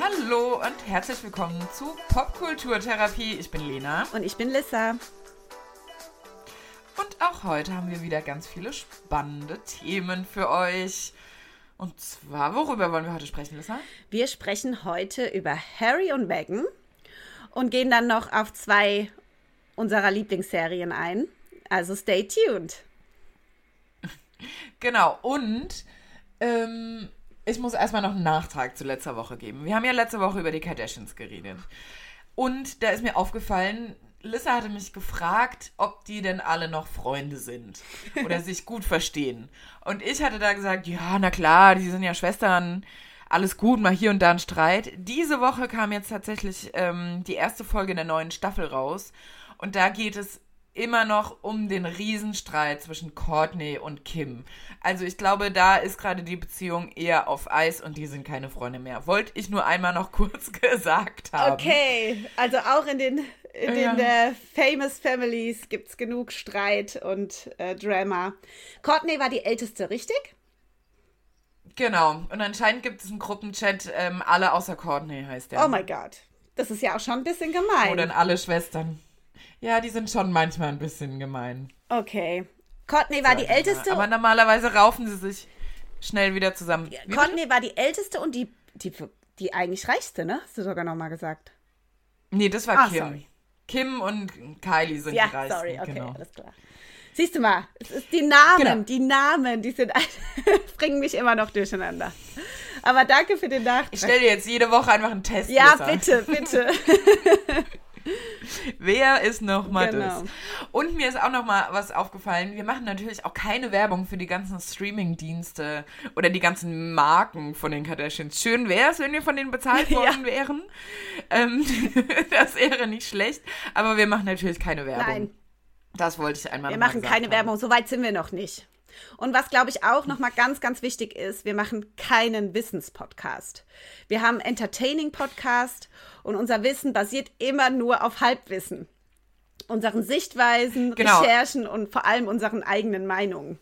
Hallo und herzlich willkommen zu Popkulturtherapie. Ich bin Lena. Und ich bin Lissa. Und auch heute haben wir wieder ganz viele spannende Themen für euch. Und zwar, worüber wollen wir heute sprechen, Lissa? Wir sprechen heute über Harry und Meghan und gehen dann noch auf zwei unserer Lieblingsserien ein. Also stay tuned. Genau, und ähm, ich muss erstmal noch einen Nachtrag zu letzter Woche geben. Wir haben ja letzte Woche über die Kardashians geredet. Und da ist mir aufgefallen, Lissa hatte mich gefragt, ob die denn alle noch Freunde sind oder sich gut verstehen. Und ich hatte da gesagt, ja, na klar, die sind ja Schwestern, alles gut, mal hier und da ein Streit. Diese Woche kam jetzt tatsächlich ähm, die erste Folge der neuen Staffel raus. Und da geht es immer noch um den Riesenstreit zwischen Courtney und Kim. Also ich glaube, da ist gerade die Beziehung eher auf Eis und die sind keine Freunde mehr. Wollte ich nur einmal noch kurz gesagt haben. Okay, also auch in den, in ja. den äh, Famous Families gibt es genug Streit und äh, Drama. Courtney war die älteste, richtig? Genau. Und anscheinend gibt es einen Gruppenchat, ähm, alle außer Courtney heißt der. Oh mein Gott. Das ist ja auch schon ein bisschen gemein. Oder alle Schwestern. Ja, die sind schon manchmal ein bisschen gemein. Okay. Courtney war die älteste. Aber normalerweise raufen sie sich schnell wieder zusammen. Wie Courtney bitte? war die älteste und die, die, die eigentlich reichste, ne? Hast du sogar nochmal gesagt. Nee, das war ah, Kim. Sorry. Kim und Kylie sind ja, die reichsten. sorry, okay, genau. alles klar. Siehst du mal, es ist die Namen, genau. die Namen, die sind bringen mich immer noch durcheinander. Aber danke für den Nachtrag. Ich stelle dir jetzt jede Woche einfach einen Test. Ja, bitte, bitte. Wer ist noch mal genau. das? Und mir ist auch noch mal was aufgefallen. Wir machen natürlich auch keine Werbung für die ganzen Streaming-Dienste oder die ganzen Marken von den Kardashians. Schön wäre es, wenn wir von denen bezahlt worden ja. wären. Ähm, das wäre nicht schlecht. Aber wir machen natürlich keine Werbung. Nein. Das wollte ich einmal Wir machen keine haben. Werbung. So weit sind wir noch nicht. Und was, glaube ich, auch nochmal ganz, ganz wichtig ist, wir machen keinen Wissenspodcast. Wir haben Entertaining-Podcast und unser Wissen basiert immer nur auf Halbwissen. Unseren Sichtweisen, genau. Recherchen und vor allem unseren eigenen Meinungen.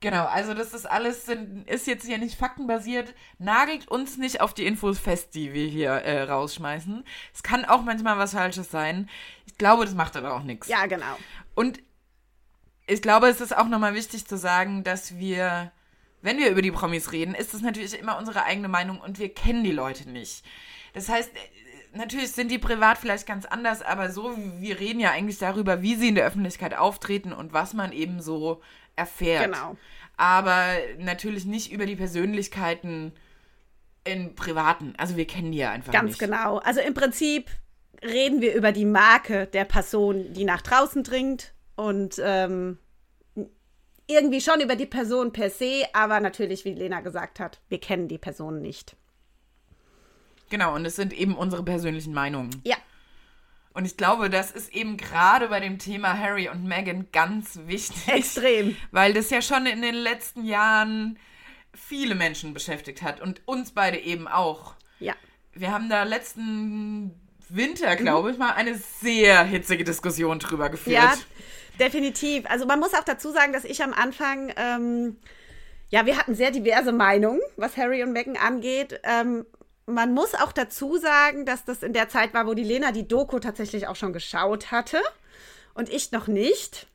Genau, also das ist alles, ist jetzt hier nicht faktenbasiert. Nagelt uns nicht auf die Infos fest, die wir hier äh, rausschmeißen. Es kann auch manchmal was Falsches sein. Ich glaube, das macht aber auch nichts. Ja, genau. Und ich glaube, es ist auch nochmal wichtig zu sagen, dass wir, wenn wir über die Promis reden, ist es natürlich immer unsere eigene Meinung und wir kennen die Leute nicht. Das heißt, natürlich sind die privat vielleicht ganz anders, aber so, wir reden ja eigentlich darüber, wie sie in der Öffentlichkeit auftreten und was man eben so erfährt. Genau. Aber natürlich nicht über die Persönlichkeiten in privaten. Also wir kennen die ja einfach ganz nicht. Ganz genau. Also im Prinzip reden wir über die Marke der Person, die nach draußen dringt und ähm, irgendwie schon über die Person per se, aber natürlich, wie Lena gesagt hat, wir kennen die Person nicht. Genau, und es sind eben unsere persönlichen Meinungen. Ja. Und ich glaube, das ist eben gerade bei dem Thema Harry und Meghan ganz wichtig. Extrem. Weil das ja schon in den letzten Jahren viele Menschen beschäftigt hat und uns beide eben auch. Ja. Wir haben da letzten Winter, glaube mhm. ich, mal eine sehr hitzige Diskussion drüber geführt. Ja, Definitiv. Also man muss auch dazu sagen, dass ich am Anfang, ähm, ja, wir hatten sehr diverse Meinungen, was Harry und Meghan angeht. Ähm, man muss auch dazu sagen, dass das in der Zeit war, wo die Lena die Doku tatsächlich auch schon geschaut hatte und ich noch nicht.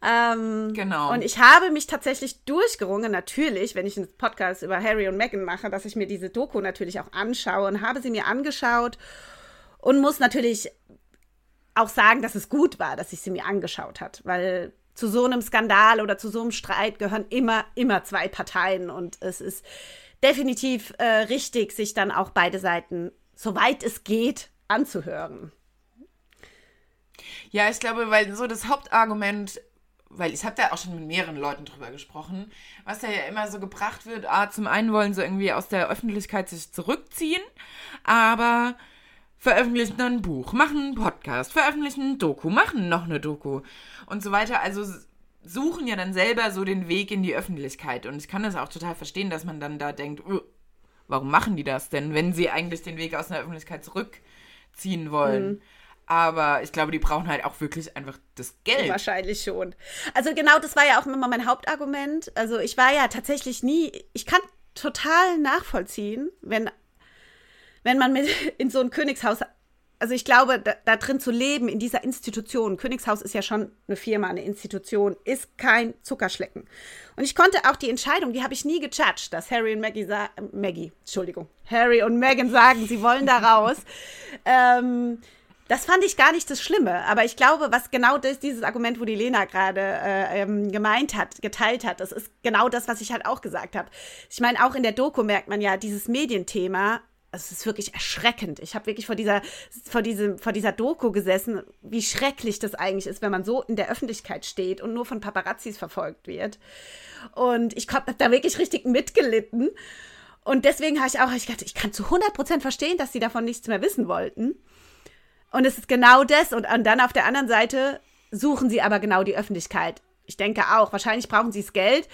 Ähm, genau. Und ich habe mich tatsächlich durchgerungen, natürlich, wenn ich einen Podcast über Harry und Meghan mache, dass ich mir diese Doku natürlich auch anschaue und habe sie mir angeschaut und muss natürlich auch sagen, dass es gut war, dass ich sie mir angeschaut hat, weil zu so einem Skandal oder zu so einem Streit gehören immer, immer zwei Parteien und es ist definitiv äh, richtig, sich dann auch beide Seiten, soweit es geht, anzuhören. Ja, ich glaube, weil so das Hauptargument, weil ich habe da auch schon mit mehreren Leuten drüber gesprochen, was da ja immer so gebracht wird, ah, zum einen wollen sie irgendwie aus der Öffentlichkeit sich zurückziehen, aber veröffentlichen dann ein Buch, machen einen Podcast, veröffentlichen ein Doku, machen noch eine Doku und so weiter. Also suchen ja dann selber so den Weg in die Öffentlichkeit. Und ich kann das auch total verstehen, dass man dann da denkt, warum machen die das denn, wenn sie eigentlich den Weg aus der Öffentlichkeit zurückziehen wollen? Mhm. Aber ich glaube, die brauchen halt auch wirklich einfach das Geld. Wahrscheinlich schon. Also genau, das war ja auch immer mein Hauptargument. Also ich war ja tatsächlich nie, ich kann total nachvollziehen, wenn, wenn man mit in so ein Königshaus also ich glaube, da, da, drin zu leben, in dieser Institution, Königshaus ist ja schon eine Firma, eine Institution, ist kein Zuckerschlecken. Und ich konnte auch die Entscheidung, die habe ich nie gejudged, dass Harry und Maggie sagen, äh, Maggie, Entschuldigung, Harry und Meghan sagen, sie wollen da raus. ähm, das fand ich gar nicht das Schlimme, aber ich glaube, was genau das, dieses Argument, wo die Lena gerade äh, ähm, gemeint hat, geteilt hat, das ist genau das, was ich halt auch gesagt habe. Ich meine, auch in der Doku merkt man ja, dieses Medienthema es ist wirklich erschreckend. Ich habe wirklich vor dieser, vor, diesem, vor dieser Doku gesessen, wie schrecklich das eigentlich ist, wenn man so in der Öffentlichkeit steht und nur von Paparazzis verfolgt wird. Und ich habe da wirklich richtig mitgelitten. Und deswegen habe ich auch ich ich kann zu 100% verstehen, dass sie davon nichts mehr wissen wollten. Und es ist genau das. Und, und dann auf der anderen Seite suchen sie aber genau die Öffentlichkeit. Ich denke auch, wahrscheinlich brauchen sie das Geld.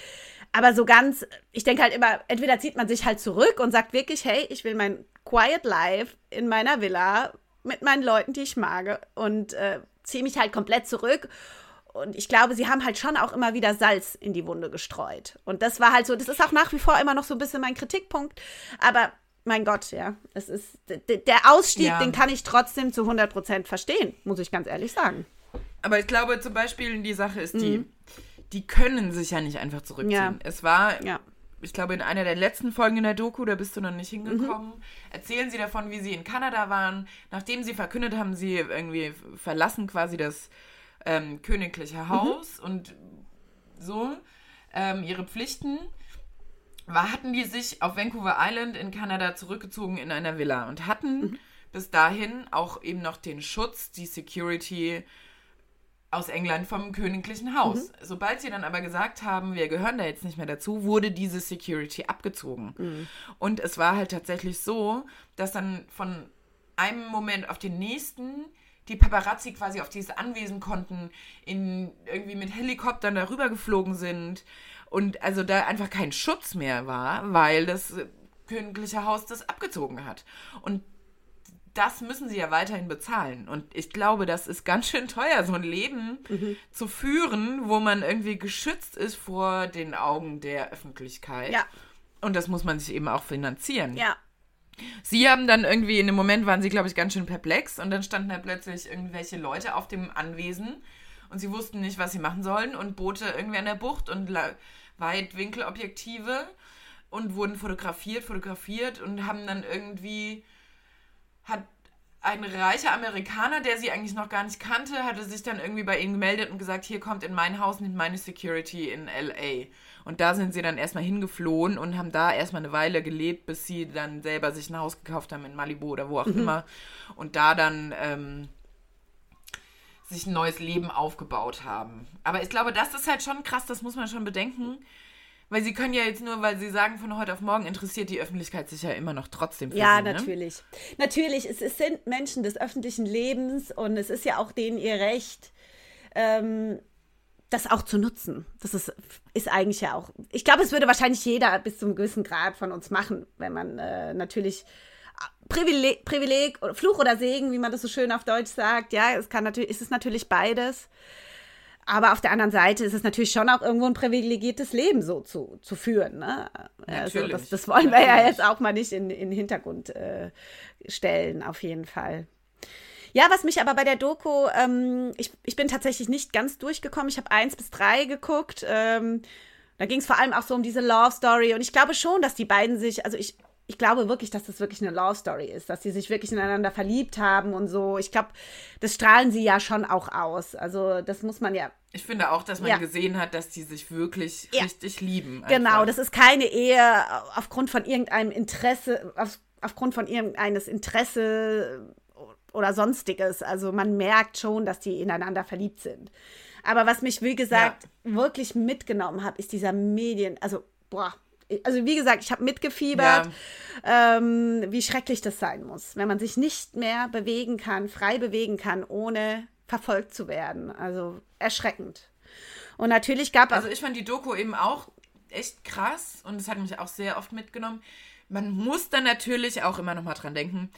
Aber so ganz, ich denke halt immer, entweder zieht man sich halt zurück und sagt wirklich, hey, ich will mein Quiet Life in meiner Villa mit meinen Leuten, die ich mag und äh, ziehe mich halt komplett zurück. Und ich glaube, sie haben halt schon auch immer wieder Salz in die Wunde gestreut. Und das war halt so, das ist auch nach wie vor immer noch so ein bisschen mein Kritikpunkt. Aber mein Gott, ja, es ist, der Ausstieg, ja. den kann ich trotzdem zu 100% verstehen, muss ich ganz ehrlich sagen. Aber ich glaube zum Beispiel, die Sache ist die, mhm die können sich ja nicht einfach zurückziehen. Ja. Es war, ja. ich glaube, in einer der letzten Folgen in der Doku, da bist du noch nicht hingekommen, mhm. erzählen sie davon, wie sie in Kanada waren. Nachdem sie verkündet haben, sie irgendwie verlassen quasi das ähm, königliche mhm. Haus mhm. und so ähm, ihre Pflichten war, hatten die sich auf Vancouver Island in Kanada zurückgezogen in einer Villa und hatten mhm. bis dahin auch eben noch den Schutz, die Security aus England vom königlichen Haus. Mhm. Sobald sie dann aber gesagt haben, wir gehören da jetzt nicht mehr dazu, wurde diese Security abgezogen. Mhm. Und es war halt tatsächlich so, dass dann von einem Moment auf den nächsten die Paparazzi quasi auf dieses Anwesen konnten, in irgendwie mit Helikoptern darüber geflogen sind und also da einfach kein Schutz mehr war, weil das königliche Haus das abgezogen hat. Und das müssen sie ja weiterhin bezahlen. Und ich glaube, das ist ganz schön teuer, so ein Leben mhm. zu führen, wo man irgendwie geschützt ist vor den Augen der Öffentlichkeit. Ja. Und das muss man sich eben auch finanzieren. Ja. Sie haben dann irgendwie, in dem Moment waren sie, glaube ich, ganz schön perplex und dann standen da plötzlich irgendwelche Leute auf dem Anwesen und sie wussten nicht, was sie machen sollen und Boote irgendwie an der Bucht und Weitwinkelobjektive und wurden fotografiert, fotografiert und haben dann irgendwie hat ein reicher Amerikaner, der sie eigentlich noch gar nicht kannte, hatte sich dann irgendwie bei ihnen gemeldet und gesagt, hier kommt in mein Haus, nimmt meine Security in LA. Und da sind sie dann erstmal hingeflohen und haben da erstmal eine Weile gelebt, bis sie dann selber sich ein Haus gekauft haben in Malibu oder wo auch mhm. immer. Und da dann ähm, sich ein neues Leben aufgebaut haben. Aber ich glaube, das ist halt schon krass, das muss man schon bedenken weil sie können ja jetzt nur, weil sie sagen, von heute auf morgen interessiert die Öffentlichkeit sich ja immer noch trotzdem für Ja, sie, ne? natürlich. Natürlich, es, es, sind Menschen des öffentlichen Lebens und es ist ja auch denen ihr Recht, ähm, das auch zu nutzen. Das ist, ist eigentlich ja auch. Ich glaube, es würde wahrscheinlich jeder bis zu einem gewissen Grad von uns machen, wenn man äh, natürlich. Äh, Privileg, Privileg, Fluch oder Segen, wie man das so schön auf Deutsch sagt. Ja, es kann natürlich, ist es natürlich beides. Aber auf der anderen Seite ist es natürlich schon auch irgendwo ein privilegiertes Leben so zu, zu führen. Ne? Also das, das wollen wir ja jetzt auch mal nicht in, in den Hintergrund äh, stellen, auf jeden Fall. Ja, was mich aber bei der Doku, ähm, ich, ich bin tatsächlich nicht ganz durchgekommen. Ich habe eins bis drei geguckt. Ähm, da ging es vor allem auch so um diese Love Story. Und ich glaube schon, dass die beiden sich, also ich, ich glaube wirklich, dass das wirklich eine Love Story ist, dass sie sich wirklich ineinander verliebt haben und so. Ich glaube, das strahlen sie ja schon auch aus. Also das muss man ja. Ich finde auch, dass man ja. gesehen hat, dass die sich wirklich ja. richtig lieben. Einfach. Genau, das ist keine Ehe aufgrund von irgendeinem Interesse, auf, aufgrund von irgendeines Interesse oder sonstiges. Also man merkt schon, dass die ineinander verliebt sind. Aber was mich, wie gesagt, ja. wirklich mitgenommen hat, ist dieser Medien, also boah, also wie gesagt, ich habe mitgefiebert, ja. ähm, wie schrecklich das sein muss, wenn man sich nicht mehr bewegen kann, frei bewegen kann, ohne verfolgt zu werden. Also erschreckend. Und natürlich gab es. Also ich fand die Doku eben auch echt krass und es hat mich auch sehr oft mitgenommen. Man muss dann natürlich auch immer noch mal dran denken,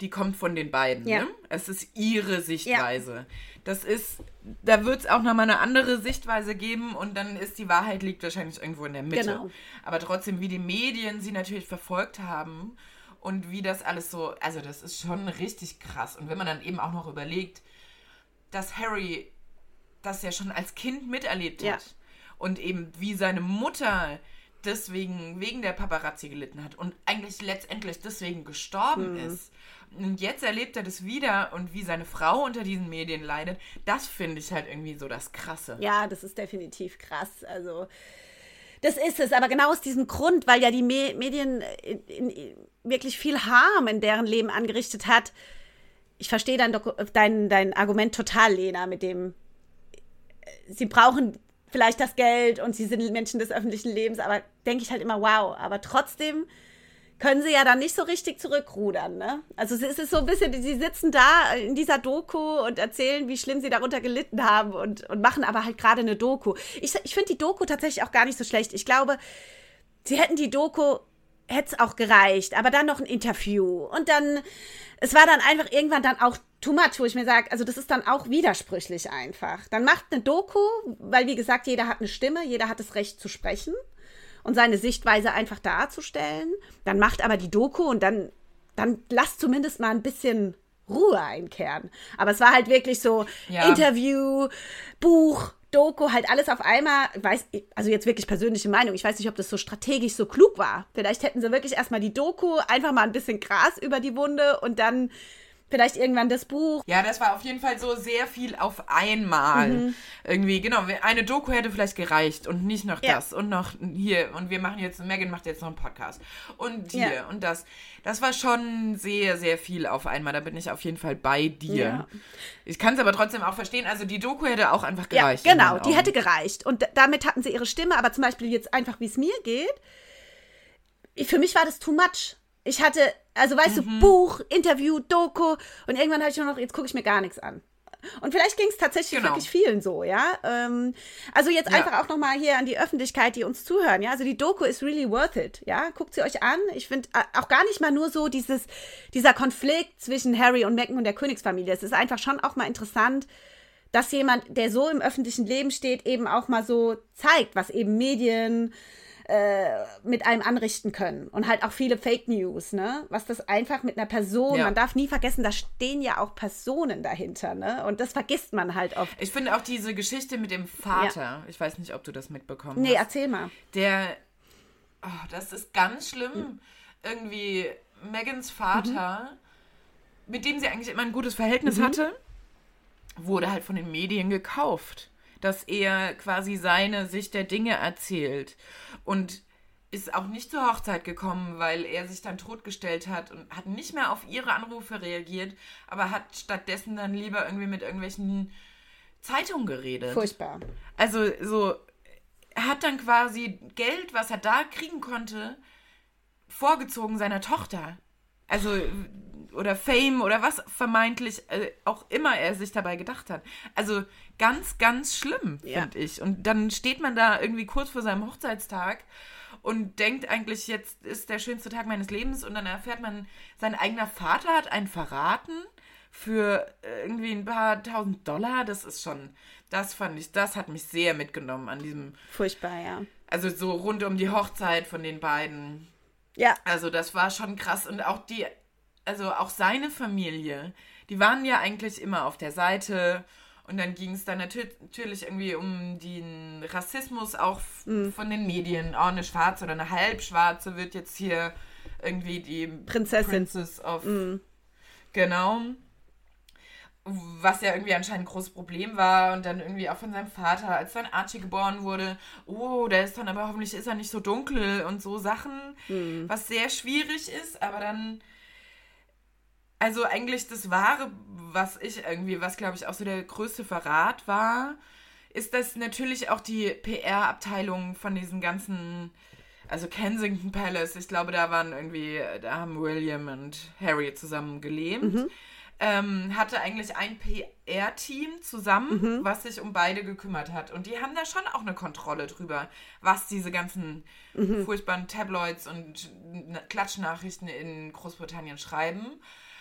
die kommt von den beiden. Ja. Ne? Es ist ihre Sichtweise. Das ist, da wird es auch nochmal eine andere Sichtweise geben und dann ist die Wahrheit liegt wahrscheinlich irgendwo in der Mitte. Genau. Aber trotzdem, wie die Medien sie natürlich verfolgt haben und wie das alles so, also das ist schon richtig krass. Und wenn man dann eben auch noch überlegt, dass Harry das ja schon als Kind miterlebt hat Ja. und eben wie seine Mutter deswegen wegen der Paparazzi gelitten hat und eigentlich letztendlich deswegen gestorben ist. Und jetzt erlebt er das wieder und wie seine Frau unter diesen Medien leidet, das finde ich halt irgendwie so das Krasse. Ja, das ist definitiv krass. Also, das ist es. Aber genau aus diesem Grund, weil ja die Me Medien in, in, wirklich viel Harm in deren Leben angerichtet hat. Ich verstehe dein, dein, dein Argument total, Lena, mit dem, äh, sie brauchen vielleicht das Geld und sie sind Menschen des öffentlichen Lebens, aber denke ich halt immer, wow. Aber trotzdem können sie ja dann nicht so richtig zurückrudern, ne? Also es ist so ein bisschen, sie sitzen da in dieser Doku und erzählen, wie schlimm sie darunter gelitten haben und, und machen aber halt gerade eine Doku. Ich, ich finde die Doku tatsächlich auch gar nicht so schlecht. Ich glaube, sie hätten die Doku, hätte es auch gereicht, aber dann noch ein Interview und dann, es war dann einfach irgendwann dann auch too much, wo ich mir sage, also das ist dann auch widersprüchlich einfach. Dann macht eine Doku, weil wie gesagt, jeder hat eine Stimme, jeder hat das Recht zu sprechen und seine Sichtweise einfach darzustellen. Dann macht aber die Doku und dann, dann lasst zumindest mal ein bisschen Ruhe einkehren. Aber es war halt wirklich so Ja. Interview, Buch, Doku, halt alles auf einmal. Weiß, also jetzt wirklich persönliche Meinung. Ich weiß nicht, ob das so strategisch so klug war. Vielleicht hätten sie wirklich erstmal die Doku, einfach mal ein bisschen Gras über die Wunde und dann vielleicht irgendwann das Buch. Ja, das war auf jeden Fall so sehr viel auf einmal. Mhm. Irgendwie, genau. Eine Doku hätte vielleicht gereicht und nicht noch Ja. das und noch hier. Und wir machen jetzt, Megan macht jetzt noch einen Podcast. Und hier Ja. und das. Das war schon sehr, sehr viel auf einmal. Da bin ich auf jeden Fall bei dir. Ja. Ich kann es aber trotzdem auch verstehen. Also die Doku hätte auch einfach gereicht. genau, die hätte gereicht. Und damit hatten sie ihre Stimme, aber zum Beispiel jetzt einfach, wie es mir geht, für mich war das too much. Ich hatte, also weißt Mhm. du, Buch, Interview, Doku und irgendwann habe ich nur noch, jetzt gucke ich mir gar nichts an. Und vielleicht ging es tatsächlich Genau. wirklich vielen so, ja. Ähm, also jetzt Ja. einfach auch nochmal hier an die Öffentlichkeit, die uns zuhören, ja. Also die Doku ist really worth it, ja. Guckt sie euch an. Ich finde äh, auch gar nicht mal nur so dieses, dieser Konflikt zwischen Harry und Meghan und der Königsfamilie. Es ist einfach schon auch mal interessant, dass jemand, der so im öffentlichen Leben steht, eben auch mal so zeigt, was eben Medien äh, mit einem anrichten können. Und halt auch viele Fake News, ne? Was das einfach mit einer Person, Ja. man darf nie vergessen, da stehen ja auch Personen dahinter, ne? Und das vergisst man halt oft. Ich finde auch diese Geschichte mit dem Vater, ich weiß nicht, ob du das mitbekommen Nee, hast. erzähl mal. Der, oh, das ist ganz schlimm. Irgendwie Megans Vater, mit dem sie eigentlich immer ein gutes Verhältnis hatte, wurde halt von den Medien gekauft. Dass er quasi seine Sicht der Dinge erzählt. Und ist auch nicht zur Hochzeit gekommen, weil er sich dann totgestellt hat und hat nicht mehr auf ihre Anrufe reagiert, aber hat stattdessen dann lieber irgendwie mit irgendwelchen Zeitungen geredet. Furchtbar. Also so, er hat dann quasi Geld, was er da kriegen konnte, vorgezogen seiner Tochter. Also, oder Fame oder was vermeintlich äh, auch immer er sich dabei gedacht hat. Also ganz, ganz schlimm, Ja. finde ich. Und dann steht man da irgendwie kurz vor seinem Hochzeitstag und denkt eigentlich, jetzt ist der schönste Tag meines Lebens und dann erfährt man, sein eigener Vater hat einen verraten für äh, irgendwie ein paar tausend Dollar. Das ist schon, das fand ich, das hat mich sehr mitgenommen an diesem, Furchtbar, ja. also so rund um die Hochzeit von den beiden. Ja, Also das war schon krass und auch die, also auch seine Familie, die waren ja eigentlich immer auf der Seite und dann ging es dann natür natürlich irgendwie um den Rassismus auch f- von den Medien. Oh, eine Schwarze oder eine Halbschwarze wird jetzt hier irgendwie die Prinzessin. Princess of genau. Was ja irgendwie anscheinend ein großes Problem war und dann irgendwie auch von seinem Vater, als dann Archie geboren wurde, oh, der ist dann aber hoffentlich ist er nicht so dunkel und so Sachen, was sehr schwierig ist, aber dann, also eigentlich das Wahre, was ich irgendwie, was glaube ich auch so der größte Verrat war, ist, dass natürlich auch die PR-Abteilung von diesen ganzen, also Kensington Palace, ich glaube, da waren irgendwie, da haben William und Harry zusammen gelebt, ähm, hatte eigentlich ein PR-Team zusammen, was sich um beide gekümmert hat. Und die haben da schon auch eine Kontrolle drüber, was diese ganzen furchtbaren Tabloids und Klatschnachrichten in Großbritannien schreiben.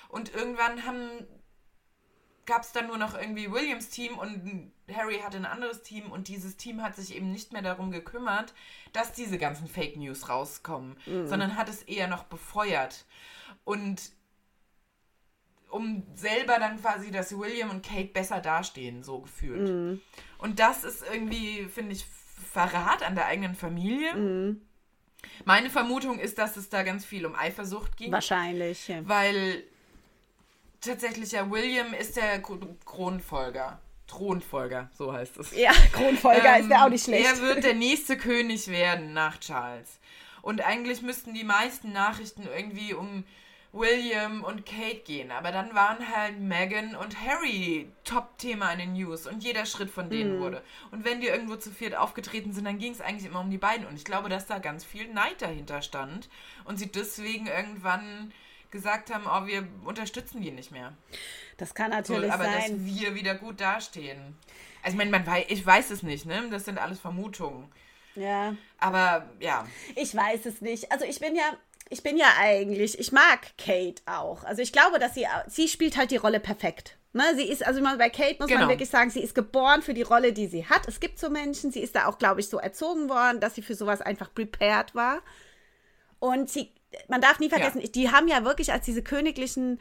Und irgendwann haben gab es dann nur noch irgendwie Williams Team und Harry hatte ein anderes Team und dieses Team hat sich eben nicht mehr darum gekümmert, dass diese ganzen Fake News rauskommen, mhm. sondern hat es eher noch befeuert. Und um selber dann quasi, dass William und Kate besser dastehen, so gefühlt. Mhm. Und das ist irgendwie, finde ich, Verrat an der eigenen Familie. Mhm. Meine Vermutung ist, dass es da ganz viel um Eifersucht ging. Wahrscheinlich. Ja. Weil tatsächlich ja William ist der Kronfolger. Thronfolger, so heißt es. Ja, Kronfolger ähm, ist ja auch nicht schlecht. Er wird der nächste König werden nach Charles. Und eigentlich müssten die meisten Nachrichten irgendwie um William und Kate gehen. Aber dann waren halt Meghan und Harry Top-Thema in den News und jeder Schritt von denen mhm. wurde. Und wenn die irgendwo zu viert aufgetreten sind, dann ging es eigentlich immer um die beiden. Und ich glaube, dass da ganz viel Neid dahinter stand und sie deswegen irgendwann gesagt haben, oh, wir unterstützen die nicht mehr. Das kann natürlich so, aber sein. Aber dass wir wieder gut dastehen. Also ich meine, man weiß, ich weiß es nicht, ne? Das sind alles Vermutungen. Ja. Aber ja. Ich weiß es nicht. Also ich bin ja, ich bin ja eigentlich, ich mag Kate auch. Also ich glaube, dass sie, sie spielt halt die Rolle perfekt. Ne, sie ist, also bei Kate muss genau. man wirklich sagen, sie ist geboren für die Rolle, die sie hat. Es gibt so Menschen, sie ist da auch, glaube ich, so erzogen worden, dass sie für sowas einfach prepared war. Und sie, man darf nie vergessen, ja. die haben ja wirklich als diese königlichen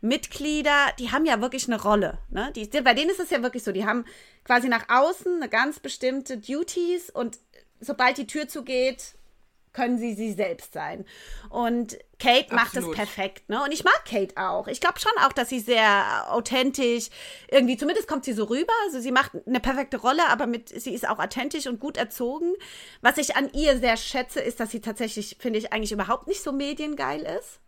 Mitglieder, die haben ja wirklich eine Rolle. Ne? Die, bei denen ist es ja wirklich so, die haben quasi nach außen eine ganz bestimmte Duties und sobald die Tür zugeht, können sie sie selbst sein. Und Kate macht es perfekt, ne? Und ich mag Kate auch. Ich glaube schon auch, dass sie sehr authentisch, irgendwie, zumindest kommt sie so rüber. Also sie macht eine perfekte Rolle, aber mit, sie ist auch authentisch und gut erzogen. Was ich an ihr sehr schätze, ist, dass sie tatsächlich, finde ich, eigentlich überhaupt nicht so mediengeil ist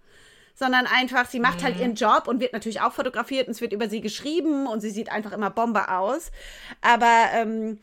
sondern einfach, sie macht halt mhm. halt ihren Job und wird natürlich auch fotografiert und es wird über sie geschrieben und sie sieht einfach immer Bombe aus. Aber ähm,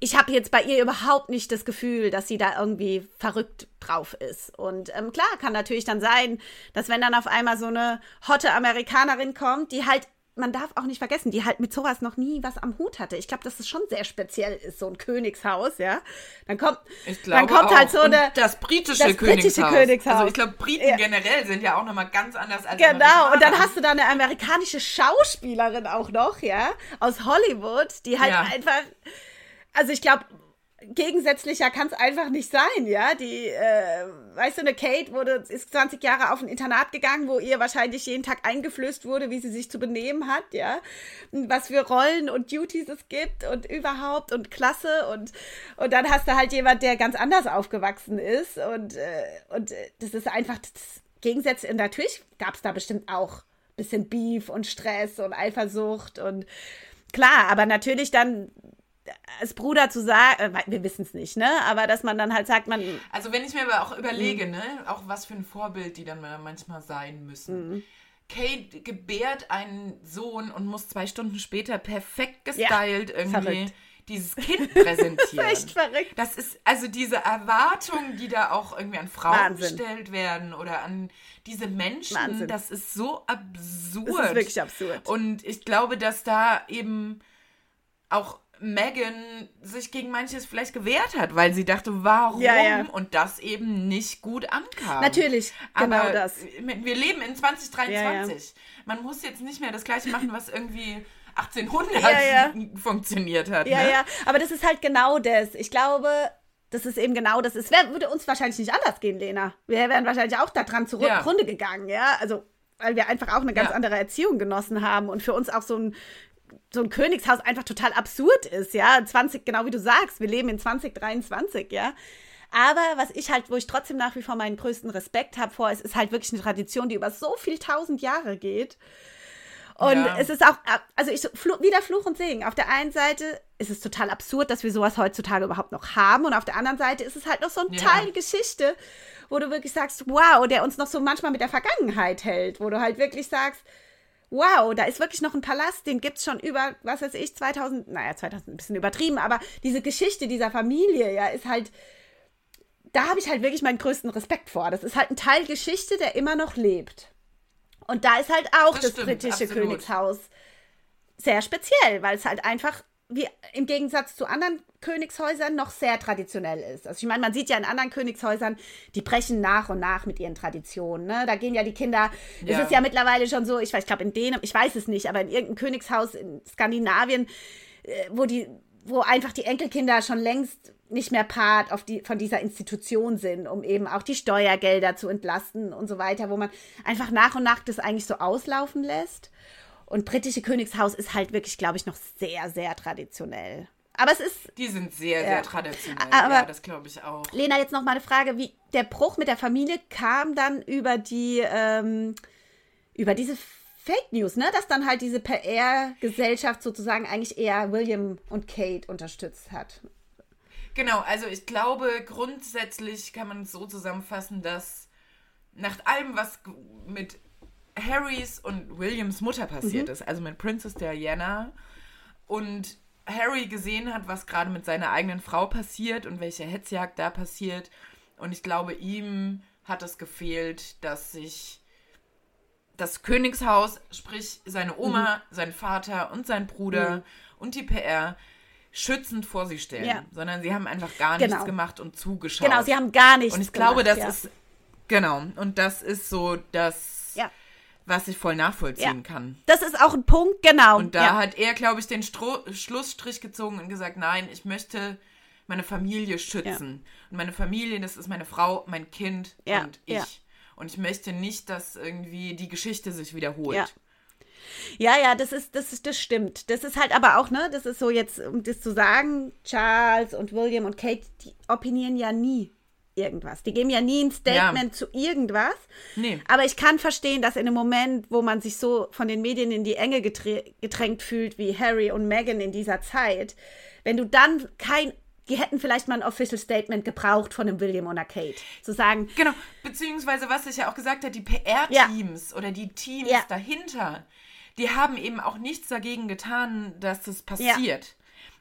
ich habe jetzt bei ihr überhaupt nicht das Gefühl, dass sie da irgendwie verrückt drauf ist. Und ähm, klar, kann natürlich dann sein, dass wenn dann auf einmal so eine hotte Amerikanerin kommt, die halt man darf auch nicht vergessen, die halt mit sowas noch nie was am Hut hatte. Ich glaube, dass es schon sehr speziell ist, so ein Königshaus, ja. Dann kommt, dann kommt auch. halt so eine. Und das britische, das Königshaus. britische Königshaus. Also ich glaube, Briten ja. generell sind ja auch nochmal ganz anders als Genau, und dann hast du da eine amerikanische Schauspielerin auch noch, ja, aus Hollywood, die halt ja. einfach also ich glaube, gegensätzlicher kann es einfach nicht sein, ja. Die, äh, weißt du, eine Kate wurde, ist 20 Jahre auf ein Internat gegangen, wo ihr wahrscheinlich jeden Tag eingeflößt wurde, wie sie sich zu benehmen hat, ja. Was für Rollen und Duties es gibt und überhaupt und Klasse und, und dann hast du halt jemand, der ganz anders aufgewachsen ist und, äh, und äh, das ist einfach das Gegensätze. Und natürlich gab es da bestimmt auch ein bisschen Beef und Stress und Eifersucht und klar, aber natürlich dann als Bruder zu sagen, äh, wir wissen es nicht, ne? Aber dass man dann halt sagt, man. Also wenn ich mir aber auch überlege, mhm. ne, auch was für ein Vorbild die dann manchmal sein müssen. Mhm. Kate gebärt einen Sohn und muss zwei Stunden später perfekt gestylt ja, irgendwie verrückt. dieses Kind präsentieren. das ist echt verrückt. Das ist also diese Erwartungen, die da auch irgendwie an Frauen Wahnsinn. gestellt werden oder an diese Menschen, Wahnsinn. das ist so absurd. Das ist wirklich absurd. Und ich glaube, dass da eben auch Megan sich gegen manches vielleicht gewehrt hat, weil sie dachte, warum ja, ja. und das eben nicht gut ankam. Natürlich, genau Aber das. Wir leben in 2023. Ja, Man muss jetzt nicht mehr das gleiche machen, was irgendwie 1800 funktioniert hat. Ja, ne? ja, aber das ist halt genau das. Ich glaube, das ist eben genau das. Es würde uns wahrscheinlich nicht anders gehen, Lena. Wir wären wahrscheinlich auch daran zugrunde gegangen, ja. Also weil wir einfach auch eine ganz andere Erziehung genossen haben und für uns auch so ein so ein Königshaus einfach total absurd ist, ja. 20, genau wie du sagst, wir leben in 2023, ja. Aber was ich halt, wo ich trotzdem nach wie vor meinen größten Respekt habe vor, es ist halt wirklich eine Tradition, die über so viel tausend Jahre geht. Und ja. es ist auch, also ich, wieder Fluch und Segen. Auf der einen Seite ist es total absurd, dass wir sowas heutzutage überhaupt noch haben. Und auf der anderen Seite ist es halt noch so ein ja. Teil Geschichte, wo du wirklich sagst, wow, der uns noch so manchmal mit der Vergangenheit hält, wo du halt wirklich sagst, wow, da ist wirklich noch ein Palast, den gibt es schon über, was weiß ich, 2000, naja, 2000 ein bisschen übertrieben, aber diese Geschichte dieser Familie, ja, ist halt, da habe ich halt wirklich meinen größten Respekt vor. Das ist halt ein Teil Geschichte, der immer noch lebt. Und da ist halt auch das, das stimmt, britische absolut. Königshaus sehr speziell, weil es halt einfach wie im Gegensatz zu anderen Königshäusern noch sehr traditionell ist. Also ich meine, man sieht ja in anderen Königshäusern, die brechen nach und nach mit ihren Traditionen. Ne? Da gehen ja die Kinder, ja. es ist ja mittlerweile schon so, ich weiß, ich glaube in Dänemark, ich weiß es nicht, aber in irgendeinem Königshaus in Skandinavien, äh, wo die, wo einfach die Enkelkinder schon längst nicht mehr Part auf die, von dieser Institution sind, um eben auch die Steuergelder zu entlasten und so weiter, wo man einfach nach und nach das eigentlich so auslaufen lässt. Und britische Königshaus ist halt wirklich, glaube ich, noch sehr, sehr traditionell. Aber es ist. Die sind sehr, ja. sehr traditionell. Aber ja, das glaube ich auch. Lena, jetzt noch mal eine Frage: Wie der Bruch mit der Familie kam dann über die, ähm, über diese Fake News, ne? Dass dann halt diese PR-Gesellschaft sozusagen eigentlich eher William und Kate unterstützt hat. Genau, also ich glaube, grundsätzlich kann man es so zusammenfassen, dass nach allem, was mit Harrys und Williams Mutter passiert mhm. ist, also mit Princess Diana und Harry gesehen hat, was gerade mit seiner eigenen Frau passiert und welche Hetzjagd da passiert. Und ich glaube, ihm hat es gefehlt, dass sich das Königshaus, sprich seine Oma, mhm. sein Vater und sein Bruder mhm. und die PR schützend vor sie stellen, ja. sondern sie haben einfach gar genau. nichts gemacht und zugeschaut. Genau, sie haben gar nichts Und ich gemacht, glaube, das ja. ist genau und das ist so das was ich voll nachvollziehen ja. kann. Das ist auch ein Punkt, genau. Und da ja. hat er, glaube ich, den Stro Schlussstrich gezogen und gesagt, nein, ich möchte meine Familie schützen. Ja. Und meine Familie, das ist meine Frau, mein Kind und ich. Und ich möchte nicht, dass irgendwie die Geschichte sich wiederholt. Ja. Ja, ja, das ist, das ist, das stimmt. Das ist halt aber auch, ne, das ist so jetzt, um das zu sagen, Charles und William und Kate, die opinieren ja nie irgendwas. Die geben ja nie ein Statement ja. zu irgendwas. Nee. Aber ich kann verstehen, dass in einem Moment, wo man sich so von den Medien in die Enge gedrängt fühlt, wie Harry und Meghan in dieser Zeit, wenn du dann kein die hätten vielleicht mal ein Official Statement gebraucht von einem William oder Kate. Zu sagen. Genau, beziehungsweise was ich ja auch gesagt habe, die PR-Teams ja. oder die Teams ja. dahinter, die haben eben auch nichts dagegen getan, dass das passiert.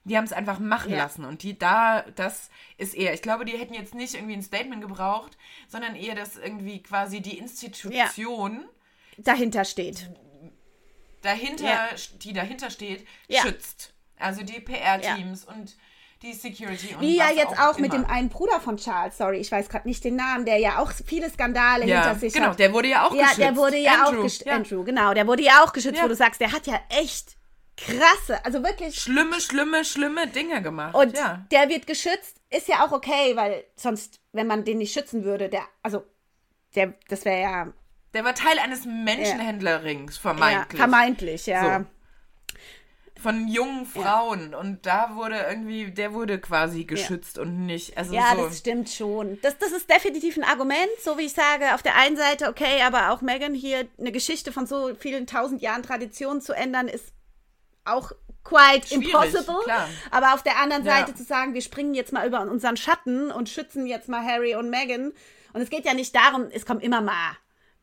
Ja. Die haben es einfach machen ja. lassen. Und die da, das ist eher, ich glaube, die hätten jetzt nicht irgendwie ein Statement gebraucht, sondern eher, dass irgendwie quasi die Institution ja. dahinter steht. Dahinter, ja. die dahinter steht, schützt. Also die PR-Teams und die Security. Und Wie ja jetzt auch, auch mit dem einen Bruder von Charles, sorry, ich weiß gerade nicht den Namen, der ja auch viele Skandale ja, hinter sich genau, hat. Genau, der wurde ja auch ja, geschützt. Ja, der wurde ja Andrew, auch geschützt. Ja. Andrew, genau, der wurde ja auch geschützt, wo du sagst, der hat ja echt krasse, also wirklich. Schlimme, schlimme, schlimme Dinge gemacht. Und ja. der wird geschützt, ist ja auch okay, weil sonst, wenn man den nicht schützen würde, der, also, der, das wäre ja. Der war Teil eines Menschenhändlerrings, vermeintlich. Ja, vermeintlich, ja. So. Von jungen Frauen. Ja. Und da wurde irgendwie, der wurde quasi geschützt ja. und nicht. Also ja, so. das stimmt schon. Das, das ist definitiv ein Argument, so wie ich sage, auf der einen Seite, okay, aber auch Megan hier eine Geschichte von so vielen tausend Jahren Tradition zu ändern, ist auch quite Schwierig, impossible. Klar. Aber auf der anderen Seite ja. zu sagen, wir springen jetzt mal über unseren Schatten und schützen jetzt mal Harry und Meghan. Und es geht ja nicht darum, es kommt immer mal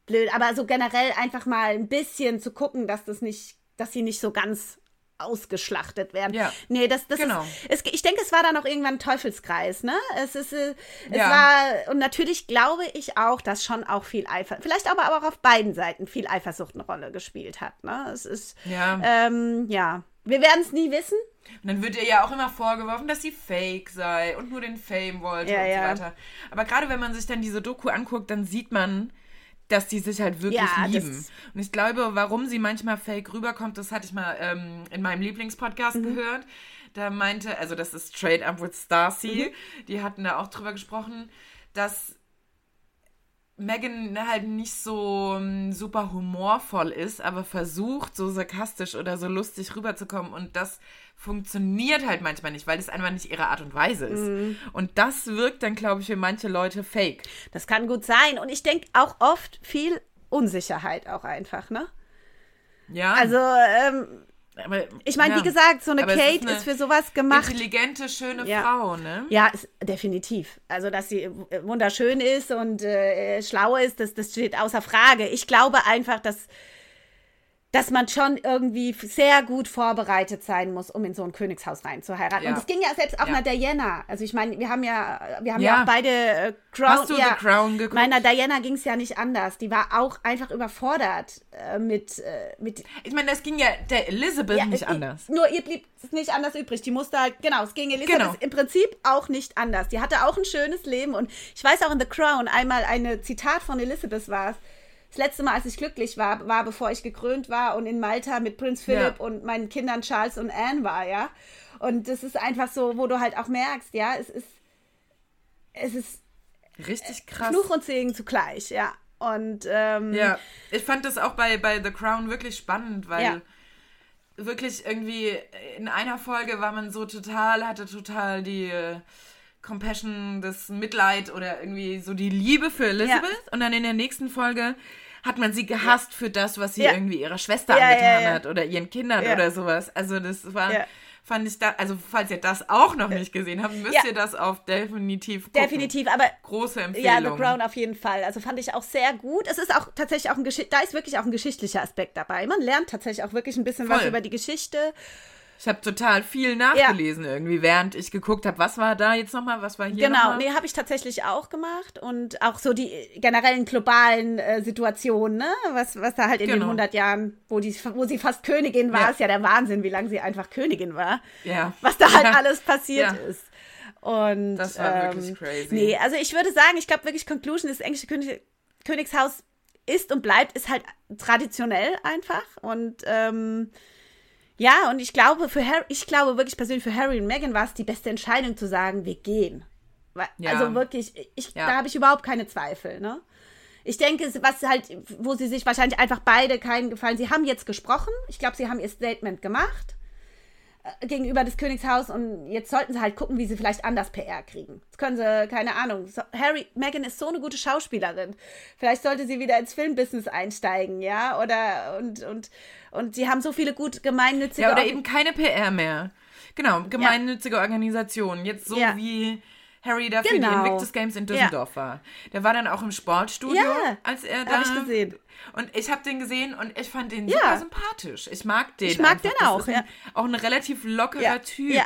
blöd, aber so generell einfach mal ein bisschen zu gucken, dass das nicht, dass sie nicht so ganz ausgeschlachtet werden. Ja. Nee, das, das genau. ist, es, ich denke, es war dann auch irgendwann ein Teufelskreis, ne? Es ist, äh, es ja. war, und natürlich glaube ich auch, dass schon auch viel Eifersucht, vielleicht aber auch auf beiden Seiten viel Eifersucht eine Rolle gespielt hat, ne? Es ist, ja, ähm, ja. wir werden es nie wissen. Und dann wird ihr ja auch immer vorgeworfen, dass sie fake sei und nur den Fame wollte ja, und so weiter. Aber gerade wenn man sich dann diese Doku anguckt, dann sieht man, dass die sich halt wirklich ja, lieben. Und ich glaube, warum sie manchmal fake rüberkommt, das hatte ich mal ähm, in meinem Lieblingspodcast mhm. gehört. Da meinte, also das ist Straight Up with Starcy, mhm. die hatten da auch drüber gesprochen, dass Megan halt nicht so um, super humorvoll ist, aber versucht, so sarkastisch oder so lustig rüberzukommen. Und das funktioniert halt manchmal nicht, weil das einfach nicht ihre Art und Weise ist. Mm. Und das wirkt dann, glaube ich, für manche Leute fake. Das kann gut sein. Und ich denke auch oft viel Unsicherheit auch einfach, ne? Ja. Also, ähm, aber, ich meine, ja. wie gesagt, so eine aber Kate ist, eine ist, für sowas gemacht. Intelligente, schöne ja. Frau, ne? Ja, ist, definitiv. Also, dass sie wunderschön ist und äh, schlau ist, das, das steht außer Frage. Ich glaube einfach, dass dass man schon irgendwie sehr gut vorbereitet sein muss, um in so ein Königshaus reinzuheiraten. Ja. Und das ging ja selbst auch Ja. nach Diana. Also ich meine, wir haben ja, wir haben ja, Ja. auch beide äh, Crown. Hast du ja, The Crown geguckt? Meiner Diana ging es ja nicht anders. Die war auch einfach überfordert äh, mit, äh, mit Ich meine, das ging ja der Elizabeth nicht anders. Nur ihr blieb es nicht anders übrig. Die musste halt, genau, es ging Elisabeth Genau. im Prinzip auch nicht anders. Die hatte auch ein schönes Leben und ich weiß auch in The Crown einmal ein Zitat von Elizabeth war es. Das letzte Mal, als ich glücklich war, war bevor ich gekrönt war und in Malta mit Prinz Philipp Ja. und meinen Kindern Charles und Anne war, ja. Und das ist einfach so, wo du halt auch merkst, ja, es ist, es ist Richtig krass. Fluch und Segen zugleich, ja. Und ähm, Ja, ich fand das auch bei, bei The Crown wirklich spannend, weil Ja. wirklich irgendwie in einer Folge war man so total, hatte total die äh, Compassion, das Mitleid oder irgendwie so die Liebe für Elizabeth und dann in der nächsten Folge hat man sie gehasst für das, was sie Ja. irgendwie ihrer Schwester Ja, angetan ja, ja. hat oder ihren Kindern Ja. oder sowas. Also das war, Ja. fand ich da, also falls ihr das auch noch nicht gesehen habt, müsst Ja. ihr das auf definitiv gucken. definitiv, aber Große Ja, Empfehlung. The Crown auf jeden Fall. Also fand ich auch sehr gut. Es ist auch tatsächlich auch ein Geschicht, da ist wirklich auch ein geschichtlicher Aspekt dabei. Man lernt tatsächlich auch wirklich ein bisschen was Voll. über die Geschichte. Ich habe total viel nachgelesen irgendwie, während ich geguckt habe, was war da jetzt nochmal, was war hier Genau, nee, habe ich tatsächlich auch gemacht und auch so die generellen globalen äh, Situationen, ne? Was, was da halt in den Genau. 100 Jahren, wo, die, wo sie fast Königin war, Ja. ist ja der Wahnsinn, wie lange sie einfach Königin war. Ja. Was da halt Ja. alles passiert Ja. ist. Und, Das war ähm, wirklich crazy. Nee, also ich würde sagen, ich glaube wirklich, Conclusion, das englische König, Königshaus ist und bleibt, ist halt traditionell einfach. Und ähm, ja, und ich glaube, für Harry, ich glaube wirklich persönlich für Harry und Meghan war es die beste Entscheidung zu sagen, wir gehen. Ja. Also wirklich, ich, Ja. da habe ich überhaupt keine Zweifel, ne? Ich denke, was halt, wo sie sich wahrscheinlich einfach beide keinen gefallen. Sie haben jetzt gesprochen. Ich glaube, sie haben ihr Statement gemacht gegenüber des Königshaus und jetzt sollten sie halt gucken, wie sie vielleicht anders PR kriegen. Jetzt können sie, keine Ahnung. So, Harry, Meghan ist so eine gute Schauspielerin. Vielleicht sollte sie wieder ins Filmbusiness einsteigen, ja? Oder und und und sie haben so viele gut gemeinnützige Ja, oder eben keine PR mehr. Genau, gemeinnützige Organisationen. Jetzt so Ja. wie Harry da für Genau. die Invictus Games in Düsseldorf war. Der war dann auch im Sportstudio, Ja, als er da... hab ich gesehen. Und ich habe den gesehen und ich fand den Ja. super sympathisch. Ich mag den Ich mag einfach. den auch, ein, ja. Auch ein relativ lockerer Ja, Typ. ja.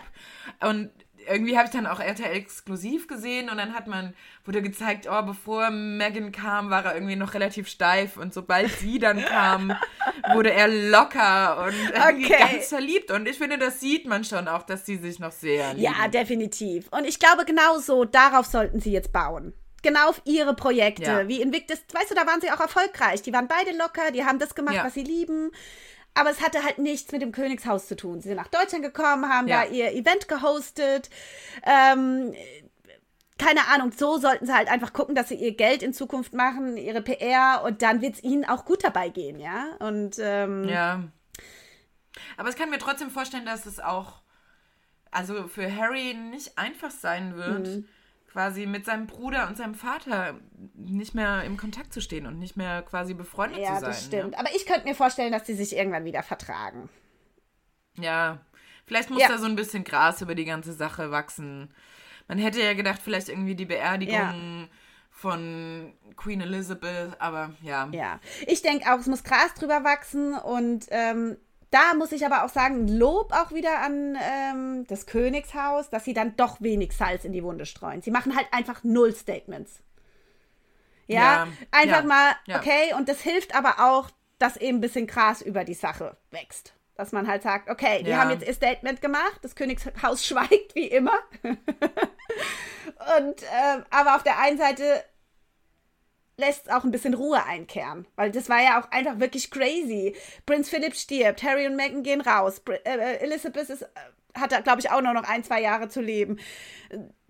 Und irgendwie habe ich dann auch RTL exklusiv gesehen und dann hat man, wurde gezeigt, oh, bevor Megan kam, war er irgendwie noch relativ steif und sobald sie dann kam, wurde er locker und irgendwie Okay. ganz verliebt. Und ich finde, das sieht man schon auch, dass sie sich noch sehr lieben. Ja, definitiv. Und ich glaube, genau so, darauf sollten sie jetzt bauen. Genau auf ihre Projekte. Ja. Wie Invictus, weißt du, da waren sie auch erfolgreich. Die waren beide locker, die haben das gemacht, Ja. was sie lieben. Aber es hatte halt nichts mit dem Königshaus zu tun. Sie sind nach Deutschland gekommen, haben Ja. da ihr Event gehostet. Ähm, keine Ahnung, so sollten sie halt einfach gucken, dass sie ihr Geld in Zukunft machen, ihre PR und dann wird es ihnen auch gut dabei gehen, ja. Und ähm, Ja. Aber ich kann mir trotzdem vorstellen, dass es auch, also für Harry nicht einfach sein wird, Mhm. Quasi mit seinem Bruder und seinem Vater nicht mehr im Kontakt zu stehen und nicht mehr quasi befreundet ja, zu sein. das stimmt. Aber ich könnte mir vorstellen, dass die sich irgendwann wieder vertragen. Ja. ja. Vielleicht muss Ja. da so ein bisschen Gras über die ganze Sache wachsen. Man hätte ja gedacht, vielleicht irgendwie die Beerdigung von Queen Elizabeth, aber ja. Ja, ich denke auch, es muss Gras drüber wachsen und ähm, da muss ich aber auch sagen, Lob auch wieder an ähm, das Königshaus, dass sie dann doch wenig Salz in die Wunde streuen. Sie machen halt einfach null Statements. Ja, Ja, einfach ja, mal, ja. okay, und das hilft aber auch, dass eben ein bisschen Gras über die Sache wächst. Dass man halt sagt, okay, die haben jetzt ihr Statement gemacht, das Königshaus schweigt wie immer. und ähm, aber auf der einen Seite lässt auch ein bisschen Ruhe einkehren. Weil das war ja auch einfach wirklich crazy. Prinz Philipp stirbt, Harry und Meghan gehen raus, Br äh, Elizabeth ist, äh, hat da, glaube ich, auch nur noch ein, zwei Jahre zu leben.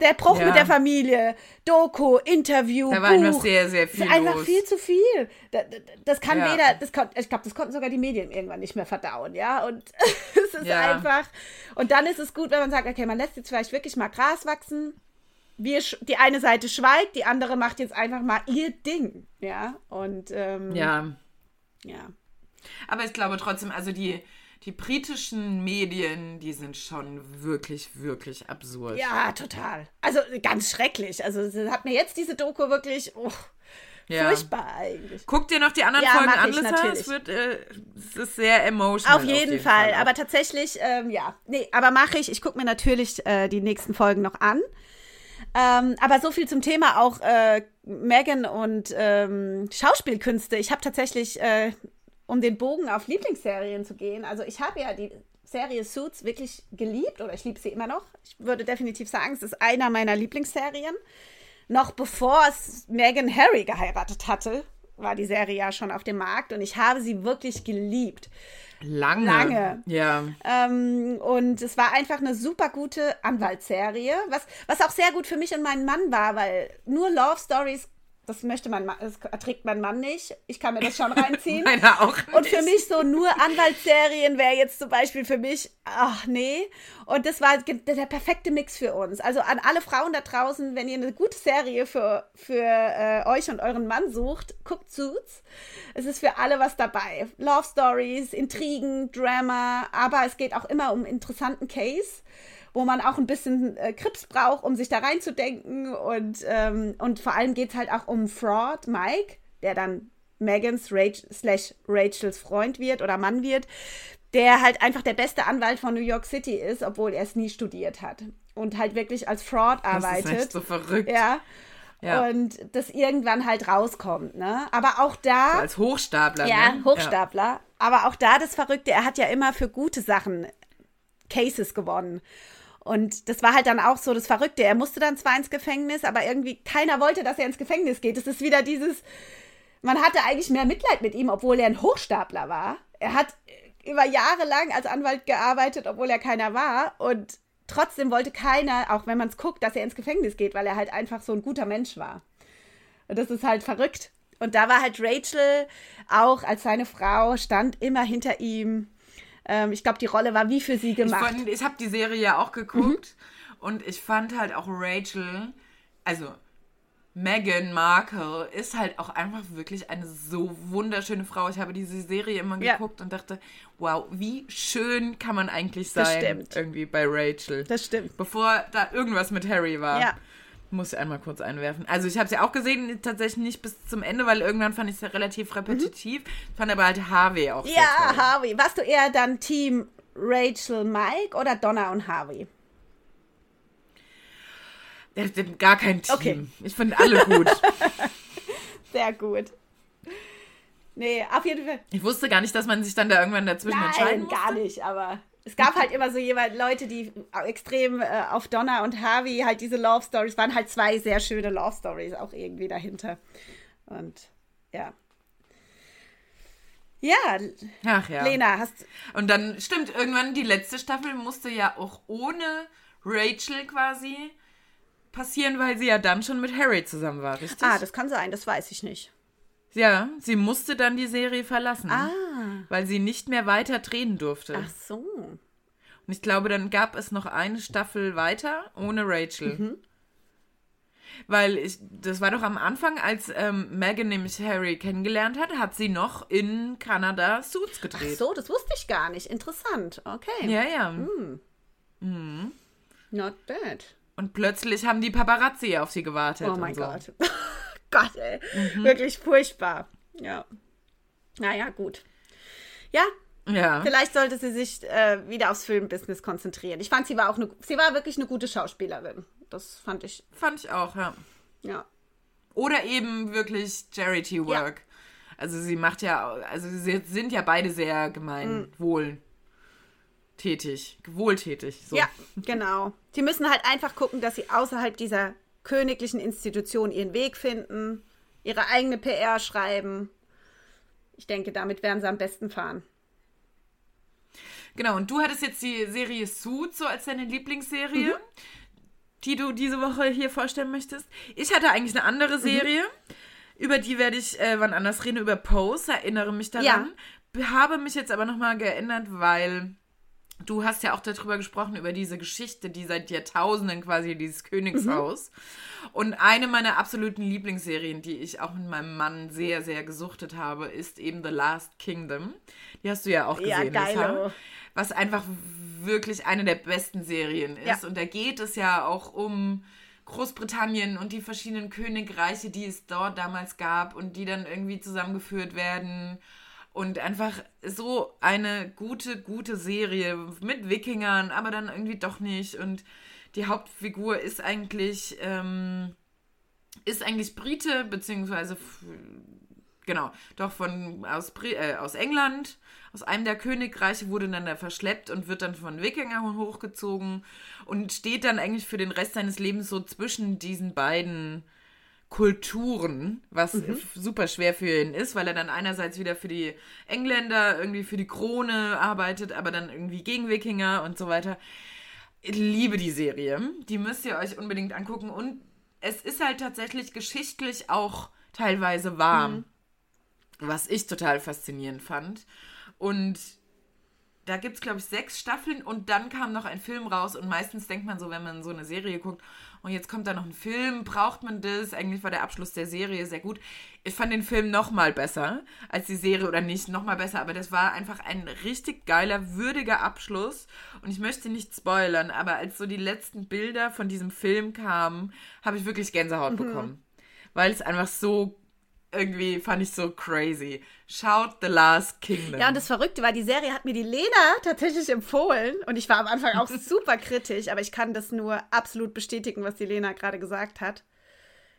Der Bruch Ja. mit der Familie, Doku, Interview, Da war Buch. einfach sehr, sehr viel einfach los. viel zu viel. Das, das kann Ja. weder, das kon, ich glaube, das konnten sogar die Medien irgendwann nicht mehr verdauen, ja. Und es ist Ja. einfach. Und dann ist es gut, wenn man sagt, okay, man lässt jetzt vielleicht wirklich mal Gras wachsen. Wir, die eine Seite schweigt, die andere macht jetzt einfach mal ihr Ding, ja. Und ähm, Ja. ja. Aber ich glaube trotzdem, also die, die britischen Medien, die sind schon wirklich, wirklich absurd. Ja, total. Also ganz schrecklich. Also hat mir jetzt diese Doku wirklich oh, Ja. Furchtbar eigentlich. Guck dir noch die anderen Ja, Folgen an, Lissa. Es, wird, äh, es ist sehr emotional. Auf jeden, Fall. Aber tatsächlich, ähm, ja. Nee, aber mache ich. Ich gucke mir natürlich äh, die nächsten Folgen noch an. Ähm, aber so viel zum Thema auch äh, Megan und ähm, Schauspielkünste. Ich habe tatsächlich, äh, um den Bogen auf Lieblingsserien zu gehen, also ich habe ja die Serie Suits wirklich geliebt oder ich liebe sie immer noch. Ich würde definitiv sagen, es ist einer meiner Lieblingsserien. Noch bevor es Megan Harry geheiratet hatte, war die Serie ja schon auf dem Markt und ich habe sie wirklich geliebt. Lange. Lange. Ja. Ähm, und es war einfach eine super gute Anwaltsserie, was, was auch sehr gut für mich und meinen Mann war, weil nur Love Stories, das möchte mein Mann, das erträgt mein Mann nicht. Ich kann mir das schon reinziehen. Meiner auch nicht. Und für mich so nur Anwaltsserien wäre jetzt zum Beispiel für mich, ach nee. Und das war der perfekte Mix für uns. Also an alle Frauen da draußen, wenn ihr eine gute Serie für, für äh, euch und euren Mann sucht, guckt Suits. Es ist für alle was dabei. Love Stories, Intrigen, Drama, aber es geht auch immer um interessanten Case wo man auch ein bisschen äh, Krips braucht, um sich da reinzudenken. Und, ähm, und vor allem geht es halt auch um Fraud, Mike, der dann Megans Rach slash Rachels Freund wird oder Mann wird, der halt einfach der beste Anwalt von New York City ist, obwohl er es nie studiert hat. Und halt wirklich als Fraud Das ist arbeitet. echt so verrückt. Ja. Ja. Und das irgendwann halt rauskommt, ne? Aber auch da. Als Hochstapler. Ja, ne? Hochstapler. Aber auch da das Verrückte, er hat ja immer für gute Sachen Cases gewonnen. Und das war halt dann auch so das Verrückte. Er musste dann zwar ins Gefängnis, aber irgendwie keiner wollte, dass er ins Gefängnis geht. Es ist wieder dieses, man hatte eigentlich mehr Mitleid mit ihm, obwohl er ein Hochstapler war. Er hat über Jahre lang als Anwalt gearbeitet, obwohl er keiner war. Und trotzdem wollte keiner, auch wenn man es guckt, dass er ins Gefängnis geht, weil er halt einfach so ein guter Mensch war. Und das ist halt verrückt. Und da war halt Rachel auch als seine Frau, stand immer hinter ihm. Ähm, ich glaube, die Rolle war wie für sie Ich, gemacht. fand- ich habe die Serie ja auch geguckt Mhm. und ich fand halt auch Rachel, also Meghan Markle ist halt auch einfach wirklich eine so wunderschöne Frau. Ich habe diese Serie immer Ja. geguckt und dachte, wow, wie schön kann man eigentlich Das sein stimmt. irgendwie bei Rachel. das stimmt. Bevor da irgendwas mit Harry war. Ja. Muss ich einmal kurz einwerfen. Also ich habe es ja auch gesehen, tatsächlich nicht bis zum Ende, weil irgendwann fand ich es ja relativ repetitiv. Fand aber halt Harvey auch sehr Mhm. Ja. Harvey. Warst du eher dann Team Rachel, Mike oder Donna und Harvey? Gar kein Team. Okay. Ich finde alle gut. Sehr gut. Nee, auf jeden Fall. Ich wusste gar nicht, dass man sich dann da irgendwann dazwischen entscheiden Nein, musste. gar nicht, aber es gab halt immer so jemand, Leute, die extrem äh, auf Donna und Harvey halt diese Love Stories waren halt zwei sehr schöne Love Stories auch irgendwie dahinter. Und ja. Ja, Ach ja. Lena, hast Und dann, stimmt, irgendwann die letzte Staffel musste ja auch ohne Rachel quasi passieren, weil sie ja dann schon mit Harry zusammen war, richtig? Ah, das kann sein, das weiß ich nicht. Ja, sie musste dann die Serie verlassen, Ah, weil sie nicht mehr weiter drehen durfte. ach so. Und ich glaube, dann gab es noch eine Staffel weiter ohne Rachel. Mhm. Weil ich, das war doch am Anfang, als ähm, Megan nämlich Harry kennengelernt hat, hat sie noch in Kanada Suits Ach gedreht. so, das wusste ich gar nicht. Interessant. Okay. Ja, ja. Hm. Not bad. Und plötzlich haben die Paparazzi auf sie gewartet. Oh mein so. Gott. Gott, ey. Mhm. Wirklich furchtbar. Ja. Naja, gut. Ja, Ja. vielleicht sollte sie sich äh, wieder aufs Filmbusiness konzentrieren. Ich fand, sie war auch eine, sie war wirklich eine gute Schauspielerin. Das fand ich, Fand ich auch, ja. ja. Oder eben wirklich Charity Work. Also sie macht ja, also sie sind ja beide sehr gemeinwohl tätig, wohltätig. So. Ja, genau. Sie müssen halt einfach gucken, dass sie außerhalb dieser königlichen Institution ihren Weg finden, ihre eigene PR schreiben. Ich denke, damit werden sie am besten fahren. Genau, und du hattest jetzt die Serie Suits so als deine Lieblingsserie, die du diese Woche hier vorstellen möchtest. Ich hatte eigentlich eine andere Serie, über die werde ich äh, wann anders reden, über Pose, erinnere mich daran. Habe mich jetzt aber nochmal geändert, weil du hast ja auch darüber gesprochen, über diese Geschichte, die seit Jahrtausenden quasi dieses Königshaus. Und eine meiner absoluten Lieblingsserien, die ich auch mit meinem Mann sehr, sehr gesuchtet habe, ist eben The Last Kingdom. Die hast du ja auch Ja, gesehen. geilo. Lisa. Was einfach wirklich eine der besten Serien ist. Ja. Und da geht es ja auch um Großbritannien und die verschiedenen Königreiche, die es dort damals gab und die dann irgendwie zusammengeführt werden. Und einfach so eine gute, gute Serie mit Wikingern, aber dann irgendwie doch nicht. Und die Hauptfigur ist eigentlich, ähm, ist eigentlich Brite, beziehungsweise, genau, doch von, aus, äh, aus England aus einem der Königreiche, wurde dann da verschleppt und wird dann von Wikingern hochgezogen und steht dann eigentlich für den Rest seines Lebens so zwischen diesen beiden Kulturen, was mhm. super schwer für ihn ist, weil er dann einerseits wieder für die Engländer irgendwie für die Krone arbeitet, aber dann irgendwie gegen Wikinger und so weiter. Ich liebe die Serie. Die müsst ihr euch unbedingt angucken und es ist halt tatsächlich geschichtlich auch teilweise warm, mhm. was ich total faszinierend fand. Und da gibt es, glaube ich, sechs Staffeln und dann kam noch ein Film raus. Und meistens denkt man so, wenn man so eine Serie guckt, und jetzt kommt da noch ein Film, braucht man das? Eigentlich war der Abschluss der Serie sehr gut. Ich fand den Film noch mal besser als die Serie oder nicht, noch mal besser, aber das war einfach ein richtig geiler, würdiger Abschluss. Und ich möchte nicht spoilern, aber als so die letzten Bilder von diesem Film kamen, habe ich wirklich Gänsehaut mhm. bekommen. Weil es einfach so irgendwie fand ich so crazy. Schaut The Last Kingdom. Ja, und das Verrückte war, die Serie hat mir die Lena tatsächlich empfohlen und ich war am Anfang auch super kritisch, aber ich kann das nur absolut bestätigen, was die Lena gerade gesagt hat.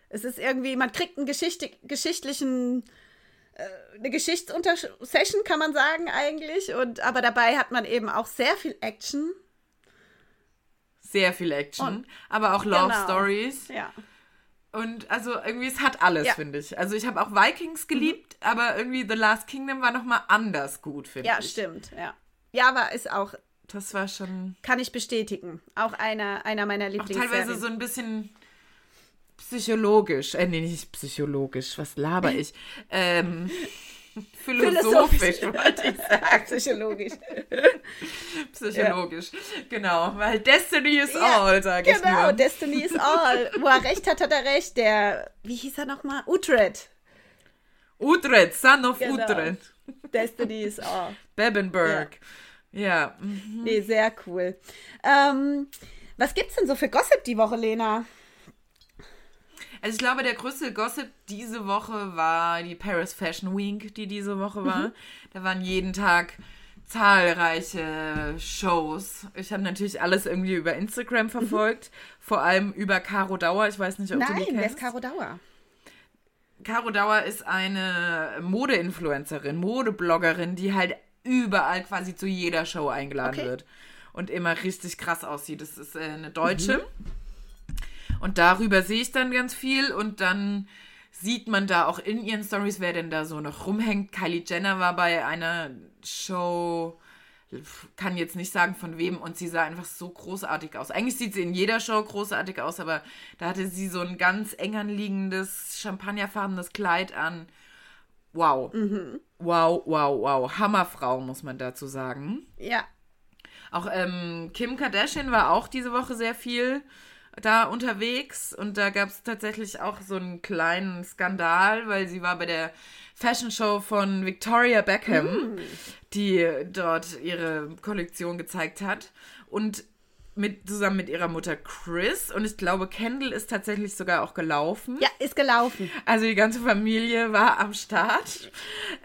Es ist irgendwie, man kriegt einen Geschichte, geschichtlichen, äh, eine Geschichtsuntersession, kann man sagen eigentlich, und aber dabei hat man eben auch sehr viel Action. Sehr viel Action, und, aber auch Love genau. Stories. Ja. Und also irgendwie, es hat alles, ja. finde ich. Also ich habe auch Vikings geliebt, mhm. aber irgendwie The Last Kingdom war nochmal anders gut, finde ja, ich. Ja, stimmt, ja. Ja, aber ist auch. Das war schon. Kann ich bestätigen. Auch einer, einer meiner Lieblingsserien. Auch teilweise so ein bisschen psychologisch. Äh, nee, nicht psychologisch. Was laber ich? ähm. Philosophisch, wollte ich sagen. Psychologisch. Psychologisch, ja. genau. Weil Destiny is ja, all, sage genau, ich Genau, Destiny is all. Wo er recht hat, hat er recht. Der, wie hieß er nochmal? Utred. Utred, Son of genau. Utred. Destiny is all. Bebenberg. Ja. ja. Mhm. Nee, sehr cool. Ähm, was gibt's denn so für Gossip die Woche, Lena? Also ich glaube, der größte Gossip diese Woche war die Paris Fashion Week, die diese Woche war. Mhm. Da waren jeden Tag zahlreiche Shows. Ich habe natürlich alles irgendwie über Instagram verfolgt, mhm. vor allem über Caro Dauer. Ich weiß nicht, ob Nein, du die kennst. wer ist Caro Dauer? Caro Dauer ist eine Mode-Influencerin, Modebloggerin, die halt überall quasi zu jeder Show eingeladen okay. wird und immer richtig krass aussieht. Das ist äh, eine Deutsche. Mhm. Und darüber sehe ich dann ganz viel und dann sieht man da auch in ihren Stories, wer denn da so noch rumhängt. Kylie Jenner war bei einer Show, kann jetzt nicht sagen von wem, und sie sah einfach so großartig aus. Eigentlich sieht sie in jeder Show großartig aus, aber da hatte sie so ein ganz eng anliegendes, champagnerfarbenes Kleid an. Wow. Mhm. Wow, wow, wow. Hammerfrau, muss man dazu sagen. Ja. Auch ähm, Kim Kardashian war auch diese Woche sehr viel da unterwegs und da gab es tatsächlich auch so einen kleinen Skandal, weil sie war bei der Fashion Show von Victoria Beckham, mm. die dort ihre Kollektion gezeigt hat. Und mit, zusammen mit ihrer Mutter Chris und ich glaube, Kendall ist tatsächlich sogar auch gelaufen. Ja, ist gelaufen. Also die ganze Familie war am Start.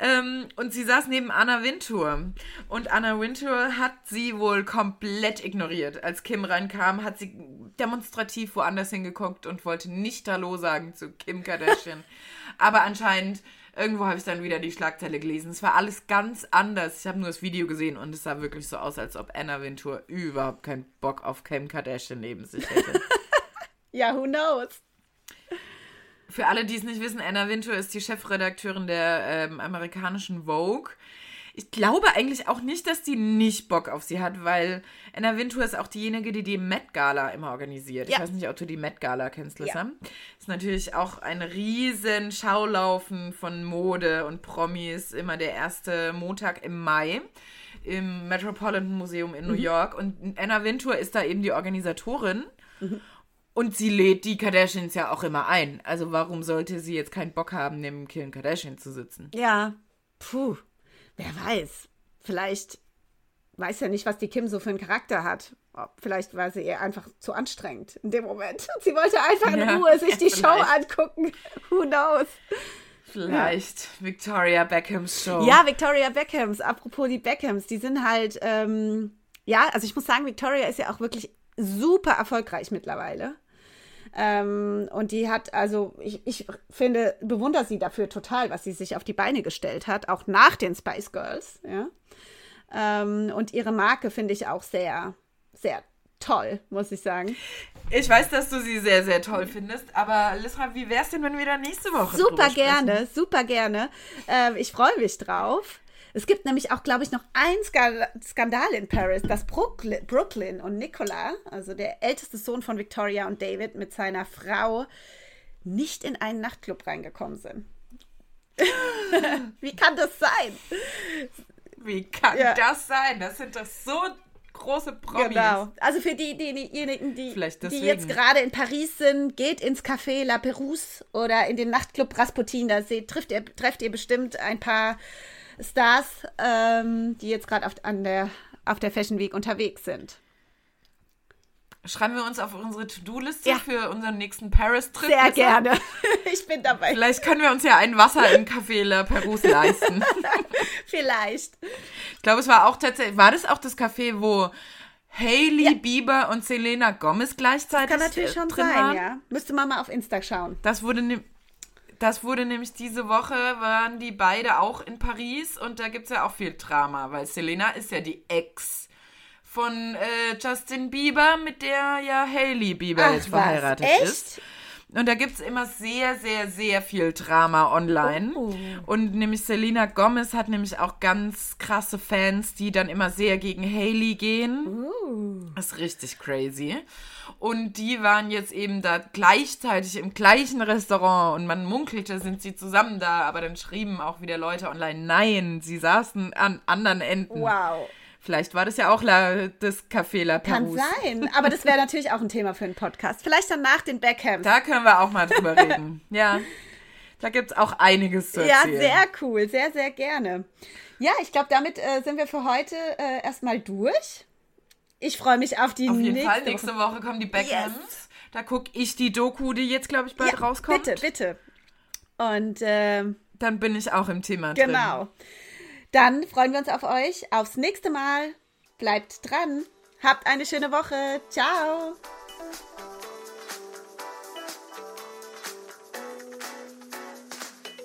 Ähm, und sie saß neben Anna Wintour. Und Anna Wintour hat sie wohl komplett ignoriert. Als Kim reinkam, hat sie demonstrativ woanders hingeguckt und wollte nicht Hallo sagen zu Kim Kardashian. Aber anscheinend Irgendwo habe ich dann wieder die Schlagzeile gelesen. Es war alles ganz anders. Ich habe nur das Video gesehen und es sah wirklich so aus, als ob Anna Wintour überhaupt keinen Bock auf Kim Kardashian neben sich hätte. ja, who knows? Für alle, die es nicht wissen, Anna Wintour ist die Chefredakteurin der ähm, amerikanischen Vogue ich glaube eigentlich auch nicht, dass die nicht Bock auf sie hat, weil Anna Wintour ist auch diejenige, die die Met Gala immer organisiert. Ja. Ich weiß nicht, ob du die Met Gala kennst, Lissa. Ja. Ist natürlich auch ein riesen Schaulaufen von Mode und Promis, immer der erste Montag im Mai im Metropolitan Museum in New mhm. York. Und Anna Wintour ist da eben die Organisatorin. Mhm. Und sie lädt die Kardashians ja auch immer ein. Also warum sollte sie jetzt keinen Bock haben, neben Kim Kardashian zu sitzen? Ja, puh. Wer weiß. Vielleicht weiß ja nicht, was die Kim so für einen Charakter hat. Vielleicht war sie ihr einfach zu anstrengend in dem Moment. Sie wollte einfach in Ja, Ruhe sich die vielleicht. Show angucken. Who knows? Vielleicht Victoria Beckhams Show. Ja, Victoria Beckhams, apropos die Beckhams, die sind halt, ähm, ja, also ich muss sagen, Victoria ist ja auch wirklich super erfolgreich mittlerweile. Ähm, und die hat, also ich, ich finde, bewundere sie dafür total, was sie sich auf die Beine gestellt hat, auch nach den Spice Girls, ja. Ähm, und ihre Marke finde ich auch sehr, sehr toll, muss ich sagen. Ich weiß, dass du sie sehr, sehr toll findest, aber Lisra, wie wär's denn, wenn wir da nächste Woche Super gerne, super gerne. Ähm, ich freue mich drauf. Es gibt nämlich auch, glaube ich, noch einen Ska- Skandal in Paris, dass Brooklyn, und Nicola, also der älteste Sohn von Victoria und David, mit seiner Frau nicht in einen Nachtclub reingekommen sind. Wie kann das sein? Wie kann Ja. das sein? Das sind doch so große Promis. Genau. Also für die, die, diejenigen, die, die jetzt gerade in Paris sind, geht ins Café La Perouse oder in den Nachtclub Rasputin. Da seht, trifft, ihr, trefft ihr bestimmt ein paar Stars, ähm, die jetzt gerade auf, an der, auf der Fashion Week unterwegs sind. Schreiben wir uns auf unsere To-Do-Liste Ja. für unseren nächsten Paris-Trip. Sehr Lisa? gerne. Ich bin dabei. Vielleicht können wir uns ja ein Wasser im Café La Perouse leisten. Vielleicht. Ich glaube, es war auch tatsächlich, war das auch das Café, wo Hailey Bieber und Selena Gomez gleichzeitig Kann natürlich äh, schon drin sein, waren? ja. Müsste man mal auf Insta schauen. Das wurde, ne das wurde nämlich diese Woche, waren die beide auch in Paris und da gibt es ja auch viel Drama, weil Selena ist ja die Ex von äh, Justin Bieber, mit der ja Hailey Bieber Ach, jetzt was? verheiratet Echt? ist. Und da gibt es immer sehr, sehr, sehr viel Drama online. Oh. Und nämlich Selena Gomez hat nämlich auch ganz krasse Fans, die dann immer sehr gegen Hailey gehen. Uh. Das ist richtig crazy. Und die waren jetzt eben da gleichzeitig im gleichen Restaurant und man munkelte, sind sie zusammen da, aber dann schrieben auch wieder Leute online, nein, sie saßen an anderen Enden. Wow. Vielleicht war das ja auch La, das Café La Kann Perouse. sein. Aber das wäre natürlich auch ein Thema für einen Podcast. Vielleicht dann nach den Beckhams. Da können wir auch mal drüber reden. Ja, da gibt es auch einiges zu Ja, erzählen. sehr cool, sehr, sehr gerne. Ja, ich glaube, damit äh, sind wir für heute äh, erstmal durch. Ich freue mich auf die Auf jeden nächste Fall, nächste Woche kommen die Beckhams. Da gucke ich die Doku, die jetzt, glaube ich, bald Ja, rauskommt. Bitte, bitte. Und ähm, Dann bin ich auch im Thema drin. genau. Dann freuen wir uns auf euch. Aufs nächste Mal. Bleibt dran. Habt eine schöne Woche. Ciao.